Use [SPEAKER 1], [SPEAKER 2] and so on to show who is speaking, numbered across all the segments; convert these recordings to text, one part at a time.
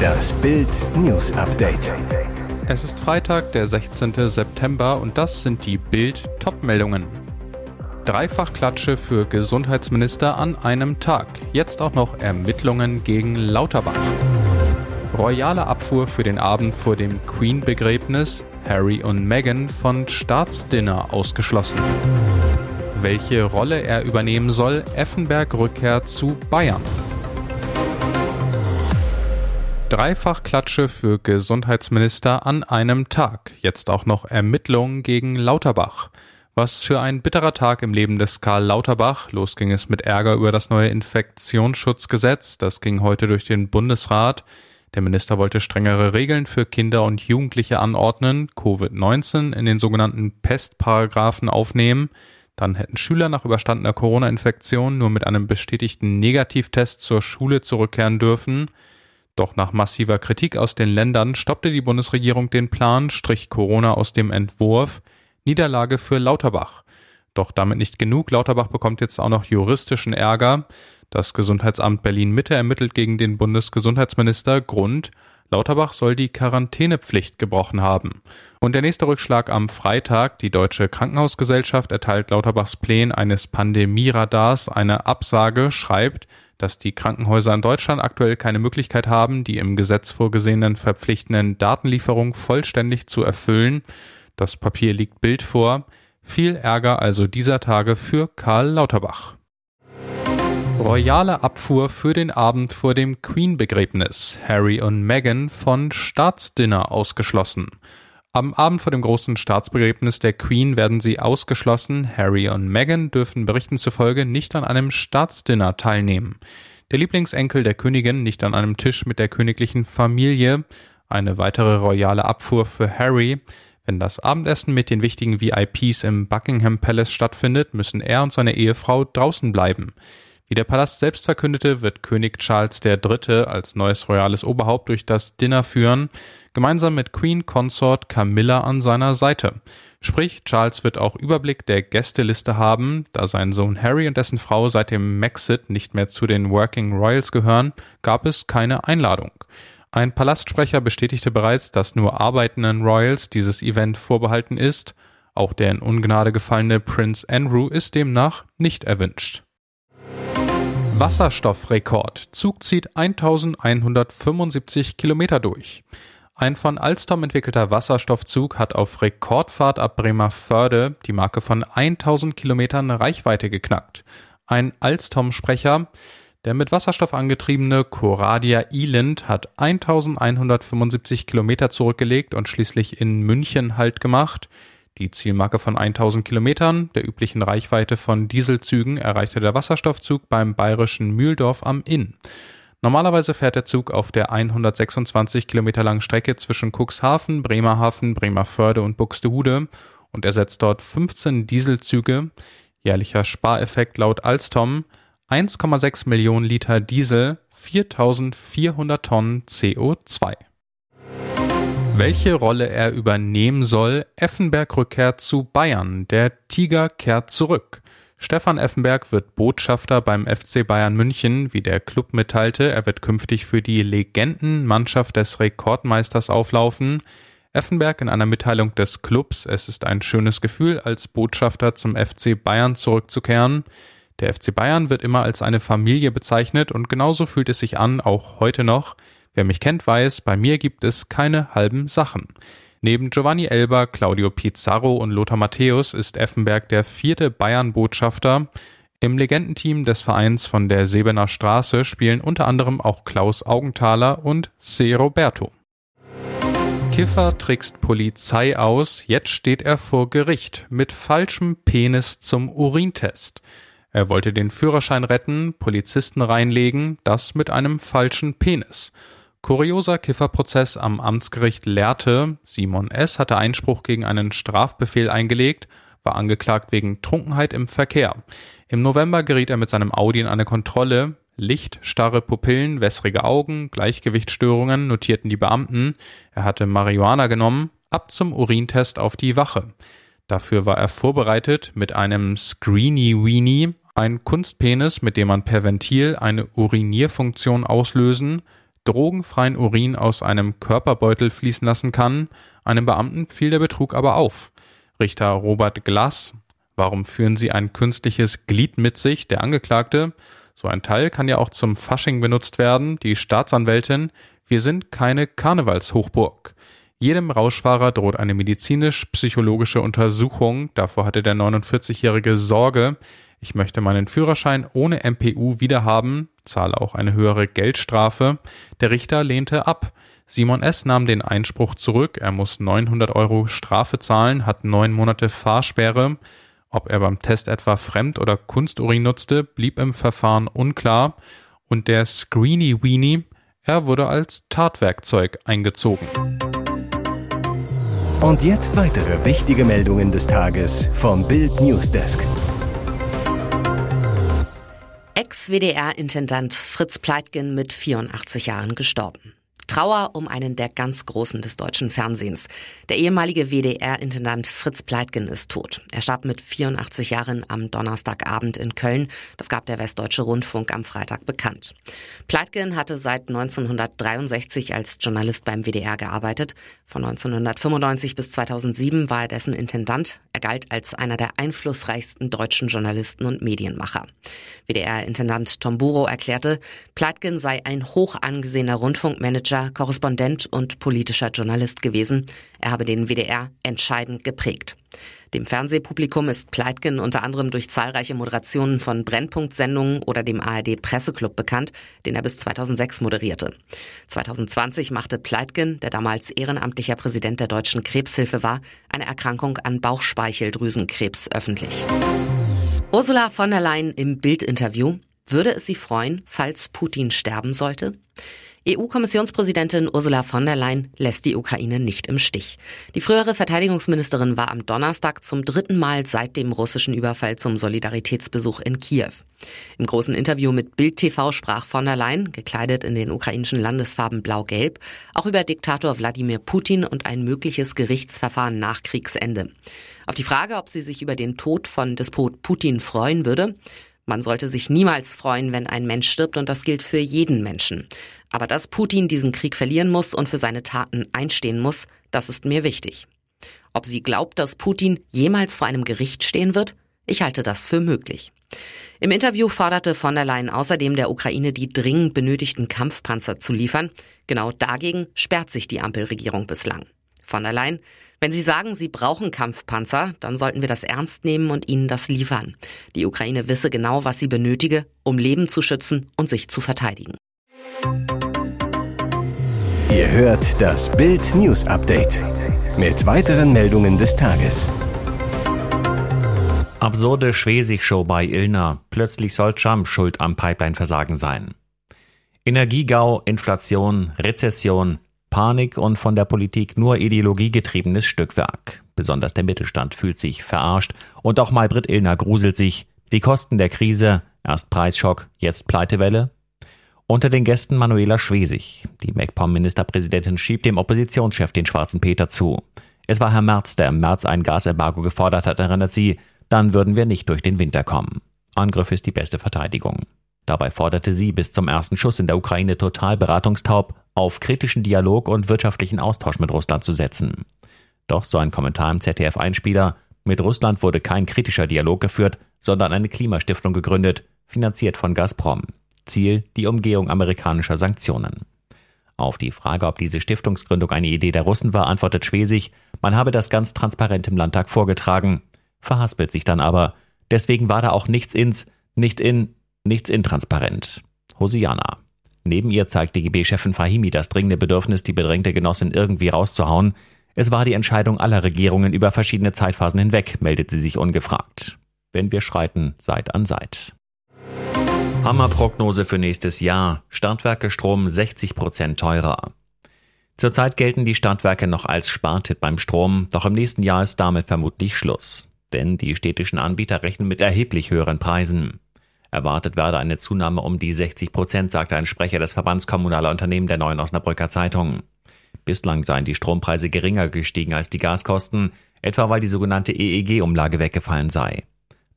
[SPEAKER 1] Das Bild News Update.
[SPEAKER 2] Es ist Freitag, der 16. September und das sind die Bild Topmeldungen. Dreifachklatsche für Gesundheitsminister an einem Tag. Jetzt auch noch Ermittlungen gegen Lauterbach. Royale Abfuhr für den Abend vor dem Queen-Begräbnis. Harry und Meghan von Staatsdinner ausgeschlossen. Welche Rolle er übernehmen soll, Effenberg Rückkehr zu Bayern. Dreifachklatsche für Gesundheitsminister an einem Tag. Jetzt auch noch Ermittlungen gegen Lauterbach. Was für ein bitterer Tag im Leben des Karl Lauterbach. Los ging es mit Ärger über das neue Infektionsschutzgesetz. Das ging heute durch den Bundesrat. Der Minister wollte strengere Regeln für Kinder und Jugendliche anordnen, Covid-19 in den sogenannten Pestparagraphen aufnehmen. Dann hätten Schüler nach überstandener Corona-Infektion nur mit einem bestätigten Negativtest zur Schule zurückkehren dürfen. Doch nach massiver Kritik aus den Ländern stoppte die Bundesregierung den Plan, strich Corona aus dem Entwurf. Niederlage für Lauterbach. Doch damit nicht genug. Lauterbach bekommt jetzt auch noch juristischen Ärger. Das Gesundheitsamt Berlin Mitte ermittelt gegen den Bundesgesundheitsminister Grund, Lauterbach soll die Quarantänepflicht gebrochen haben. Und der nächste Rückschlag am Freitag. Die Deutsche Krankenhausgesellschaft erteilt Lauterbachs Plänen eines Pandemieradars eine Absage, schreibt, dass die Krankenhäuser in Deutschland aktuell keine Möglichkeit haben, die im Gesetz vorgesehenen verpflichtenden Datenlieferungen vollständig zu erfüllen. Das Papier liegt Bild vor. Viel Ärger also dieser Tage für Karl Lauterbach. Royale Abfuhr für den Abend vor dem Queen-Begräbnis. Harry und Meghan von Staatsdinner ausgeschlossen. Am Abend vor dem großen Staatsbegräbnis der Queen werden sie ausgeschlossen. Harry und Meghan dürfen Berichten zufolge nicht an einem Staatsdinner teilnehmen. Der Lieblingsenkel der Königin nicht an einem Tisch mit der königlichen Familie. Eine weitere royale Abfuhr für Harry. Wenn das Abendessen mit den wichtigen VIPs im Buckingham Palace stattfindet, müssen er und seine Ehefrau draußen bleiben. Wie der Palast selbst verkündete, wird König Charles III. als neues royales Oberhaupt durch das Dinner führen gemeinsam mit Queen Consort Camilla an seiner Seite. Sprich, Charles wird auch Überblick der Gästeliste haben, da sein Sohn Harry und dessen Frau seit dem Maxit nicht mehr zu den Working Royals gehören, gab es keine Einladung. Ein Palastsprecher bestätigte bereits, dass nur arbeitenden Royals dieses Event vorbehalten ist. Auch der in Ungnade gefallene Prince Andrew ist demnach nicht erwünscht. Wasserstoffrekord. Zug zieht 1175 Kilometer durch. Ein von Alstom entwickelter Wasserstoffzug hat auf Rekordfahrt ab Bremerförde die Marke von 1000 Kilometern Reichweite geknackt. Ein Alstom-Sprecher, der mit Wasserstoff angetriebene Coradia Eland hat 1175 Kilometer zurückgelegt und schließlich in München Halt gemacht. Die Zielmarke von 1000 Kilometern, der üblichen Reichweite von Dieselzügen, erreichte der Wasserstoffzug beim bayerischen Mühldorf am Inn. Normalerweise fährt der Zug auf der 126 Kilometer langen Strecke zwischen Cuxhaven, Bremerhaven, Bremerförde und Buxtehude und ersetzt dort 15 Dieselzüge. Jährlicher Spareffekt laut Alstom 1,6 Millionen Liter Diesel, 4400 Tonnen CO2. Welche Rolle er übernehmen soll, Effenberg rückkehrt zu Bayern, der Tiger kehrt zurück. Stefan Effenberg wird Botschafter beim FC Bayern München, wie der Club mitteilte. Er wird künftig für die Legendenmannschaft des Rekordmeisters auflaufen. Effenberg in einer Mitteilung des Clubs, es ist ein schönes Gefühl, als Botschafter zum FC Bayern zurückzukehren. Der FC Bayern wird immer als eine Familie bezeichnet und genauso fühlt es sich an, auch heute noch. Wer mich kennt, weiß, bei mir gibt es keine halben Sachen. Neben Giovanni Elber, Claudio Pizarro und Lothar Matthäus ist Effenberg der vierte Bayern-Botschafter. Im Legendenteam des Vereins von der Sebener Straße spielen unter anderem auch Klaus Augenthaler und C. Roberto. Kiffer trickst Polizei aus, jetzt steht er vor Gericht mit falschem Penis zum Urintest. Er wollte den Führerschein retten, Polizisten reinlegen, das mit einem falschen Penis. Kurioser Kifferprozess am Amtsgericht Lehrte. Simon S. hatte Einspruch gegen einen Strafbefehl eingelegt, war angeklagt wegen Trunkenheit im Verkehr. Im November geriet er mit seinem Audi in eine Kontrolle. Licht, starre Pupillen, wässrige Augen, Gleichgewichtsstörungen notierten die Beamten. Er hatte Marihuana genommen. Ab zum Urintest auf die Wache. Dafür war er vorbereitet mit einem Screeny Weenie, ein Kunstpenis, mit dem man per Ventil eine Urinierfunktion auslösen, drogenfreien Urin aus einem Körperbeutel fließen lassen kann. Einem Beamten fiel der Betrug aber auf. Richter Robert Glass, warum führen Sie ein künstliches Glied mit sich? Der Angeklagte, so ein Teil kann ja auch zum Fasching benutzt werden. Die Staatsanwältin, wir sind keine Karnevalshochburg. Jedem Rauschfahrer droht eine medizinisch-psychologische Untersuchung. Davor hatte der 49-Jährige Sorge. Ich möchte meinen Führerschein ohne MPU wiederhaben, zahle auch eine höhere Geldstrafe. Der Richter lehnte ab. Simon S. nahm den Einspruch zurück. Er muss 900 Euro Strafe zahlen, hat neun Monate Fahrsperre. Ob er beim Test etwa Fremd- oder Kunsturin nutzte, blieb im Verfahren unklar. Und der Screeny Weenie, er wurde als Tatwerkzeug eingezogen.
[SPEAKER 1] Und jetzt weitere wichtige Meldungen des Tages vom Bild Newsdesk.
[SPEAKER 3] Ex-WDR-Intendant Fritz Pleitgen mit 84 Jahren gestorben. Trauer um einen der ganz Großen des deutschen Fernsehens. Der ehemalige WDR-Intendant Fritz Pleitgen ist tot. Er starb mit 84 Jahren am Donnerstagabend in Köln. Das gab der Westdeutsche Rundfunk am Freitag bekannt. Pleitgen hatte seit 1963 als Journalist beim WDR gearbeitet. Von 1995 bis 2007 war er dessen Intendant. Er galt als einer der einflussreichsten deutschen Journalisten und Medienmacher. WDR-Intendant Tom Buro erklärte, Pleitgen sei ein hoch angesehener Rundfunkmanager Korrespondent und politischer Journalist gewesen. Er habe den WDR entscheidend geprägt. Dem Fernsehpublikum ist Pleitgen unter anderem durch zahlreiche Moderationen von Brennpunkt-Sendungen oder dem ARD Presseclub bekannt, den er bis 2006 moderierte. 2020 machte Pleitgen, der damals ehrenamtlicher Präsident der Deutschen Krebshilfe war, eine Erkrankung an Bauchspeicheldrüsenkrebs öffentlich. Ursula von der Leyen im Bildinterview. Würde es Sie freuen, falls Putin sterben sollte? EU-Kommissionspräsidentin Ursula von der Leyen lässt die Ukraine nicht im Stich. Die frühere Verteidigungsministerin war am Donnerstag zum dritten Mal seit dem russischen Überfall zum Solidaritätsbesuch in Kiew. Im großen Interview mit Bild TV sprach von der Leyen, gekleidet in den ukrainischen Landesfarben blau-gelb, auch über Diktator Wladimir Putin und ein mögliches Gerichtsverfahren nach Kriegsende. Auf die Frage, ob sie sich über den Tod von Despot Putin freuen würde, man sollte sich niemals freuen, wenn ein Mensch stirbt und das gilt für jeden Menschen. Aber dass Putin diesen Krieg verlieren muss und für seine Taten einstehen muss, das ist mir wichtig. Ob sie glaubt, dass Putin jemals vor einem Gericht stehen wird? Ich halte das für möglich. Im Interview forderte von der Leyen außerdem der Ukraine die dringend benötigten Kampfpanzer zu liefern. Genau dagegen sperrt sich die Ampelregierung bislang. Von der Leyen, wenn Sie sagen, Sie brauchen Kampfpanzer, dann sollten wir das ernst nehmen und Ihnen das liefern. Die Ukraine wisse genau, was sie benötige, um Leben zu schützen und sich zu verteidigen.
[SPEAKER 1] Ihr hört das Bild News Update mit weiteren Meldungen des Tages.
[SPEAKER 4] Absurde Schwesig-Show bei Ilna. Plötzlich soll Trump schuld am Pipeline-Versagen sein. Energiegau, Inflation, Rezession, Panik und von der Politik nur ideologiegetriebenes Stückwerk. Besonders der Mittelstand fühlt sich verarscht und auch Maybrit Illner gruselt sich. Die Kosten der Krise, erst Preisschock, jetzt Pleitewelle. Unter den Gästen Manuela Schwesig. Die MacPom-Ministerpräsidentin schiebt dem Oppositionschef den schwarzen Peter zu. Es war Herr Merz, der im März ein Gasembargo gefordert hat, erinnert sie. Dann würden wir nicht durch den Winter kommen. Angriff ist die beste Verteidigung. Dabei forderte sie bis zum ersten Schuss in der Ukraine total beratungstaub auf kritischen Dialog und wirtschaftlichen Austausch mit Russland zu setzen. Doch so ein Kommentar im ZDF-Einspieler, mit Russland wurde kein kritischer Dialog geführt, sondern eine Klimastiftung gegründet, finanziert von Gazprom. Ziel die Umgehung amerikanischer Sanktionen. Auf die Frage, ob diese Stiftungsgründung eine Idee der Russen war, antwortet Schwesig, man habe das ganz transparent im Landtag vorgetragen, verhaspelt sich dann aber. Deswegen war da auch nichts ins, nicht in, nichts intransparent. Hosiana. Neben ihr zeigt DGB-Chefin Fahimi das dringende Bedürfnis, die bedrängte Genossin irgendwie rauszuhauen. Es war die Entscheidung aller Regierungen über verschiedene Zeitphasen hinweg, meldet sie sich ungefragt. Wenn wir schreiten, Seit an Seit. Hammerprognose für nächstes Jahr. Stadtwerke Strom 60 Prozent teurer. Zurzeit gelten die Stadtwerke noch als Spartipp beim Strom, doch im nächsten Jahr ist damit vermutlich Schluss. Denn die städtischen Anbieter rechnen mit erheblich höheren Preisen. Erwartet werde eine Zunahme um die 60 Prozent, sagte ein Sprecher des Verbands kommunaler Unternehmen der Neuen Osnabrücker Zeitung. Bislang seien die Strompreise geringer gestiegen als die Gaskosten, etwa weil die sogenannte EEG-Umlage weggefallen sei.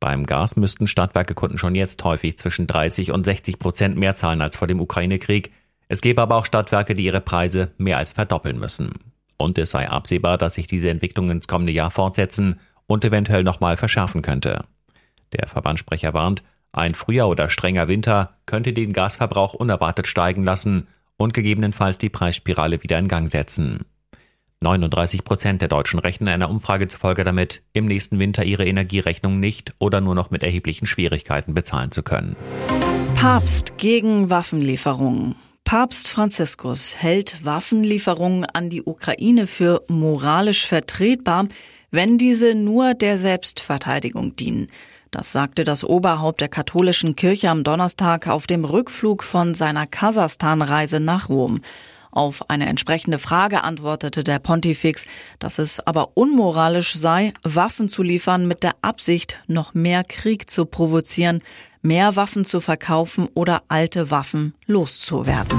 [SPEAKER 4] Beim Gas müssten Stadtwerkekunden schon jetzt häufig zwischen 30 und 60 Prozent mehr zahlen als vor dem Ukraine-Krieg. Es gäbe aber auch Stadtwerke, die ihre Preise mehr als verdoppeln müssen. Und es sei absehbar, dass sich diese Entwicklung ins kommende Jahr fortsetzen und eventuell nochmal verschärfen könnte. Der Verbandssprecher warnt, ein früher oder strenger Winter könnte den Gasverbrauch unerwartet steigen lassen und gegebenenfalls die Preisspirale wieder in Gang setzen. 39 Prozent der Deutschen rechnen einer Umfrage zufolge damit, im nächsten Winter ihre Energierechnung nicht oder nur noch mit erheblichen Schwierigkeiten bezahlen zu können.
[SPEAKER 5] Papst gegen Waffenlieferungen. Papst Franziskus hält Waffenlieferungen an die Ukraine für moralisch vertretbar, wenn diese nur der Selbstverteidigung dienen. Das sagte das Oberhaupt der katholischen Kirche am Donnerstag auf dem Rückflug von seiner Kasachstan-Reise nach Rom. Auf eine entsprechende Frage antwortete der Pontifex, dass es aber unmoralisch sei, Waffen zu liefern mit der Absicht, noch mehr Krieg zu provozieren, mehr Waffen zu verkaufen oder alte Waffen loszuwerden.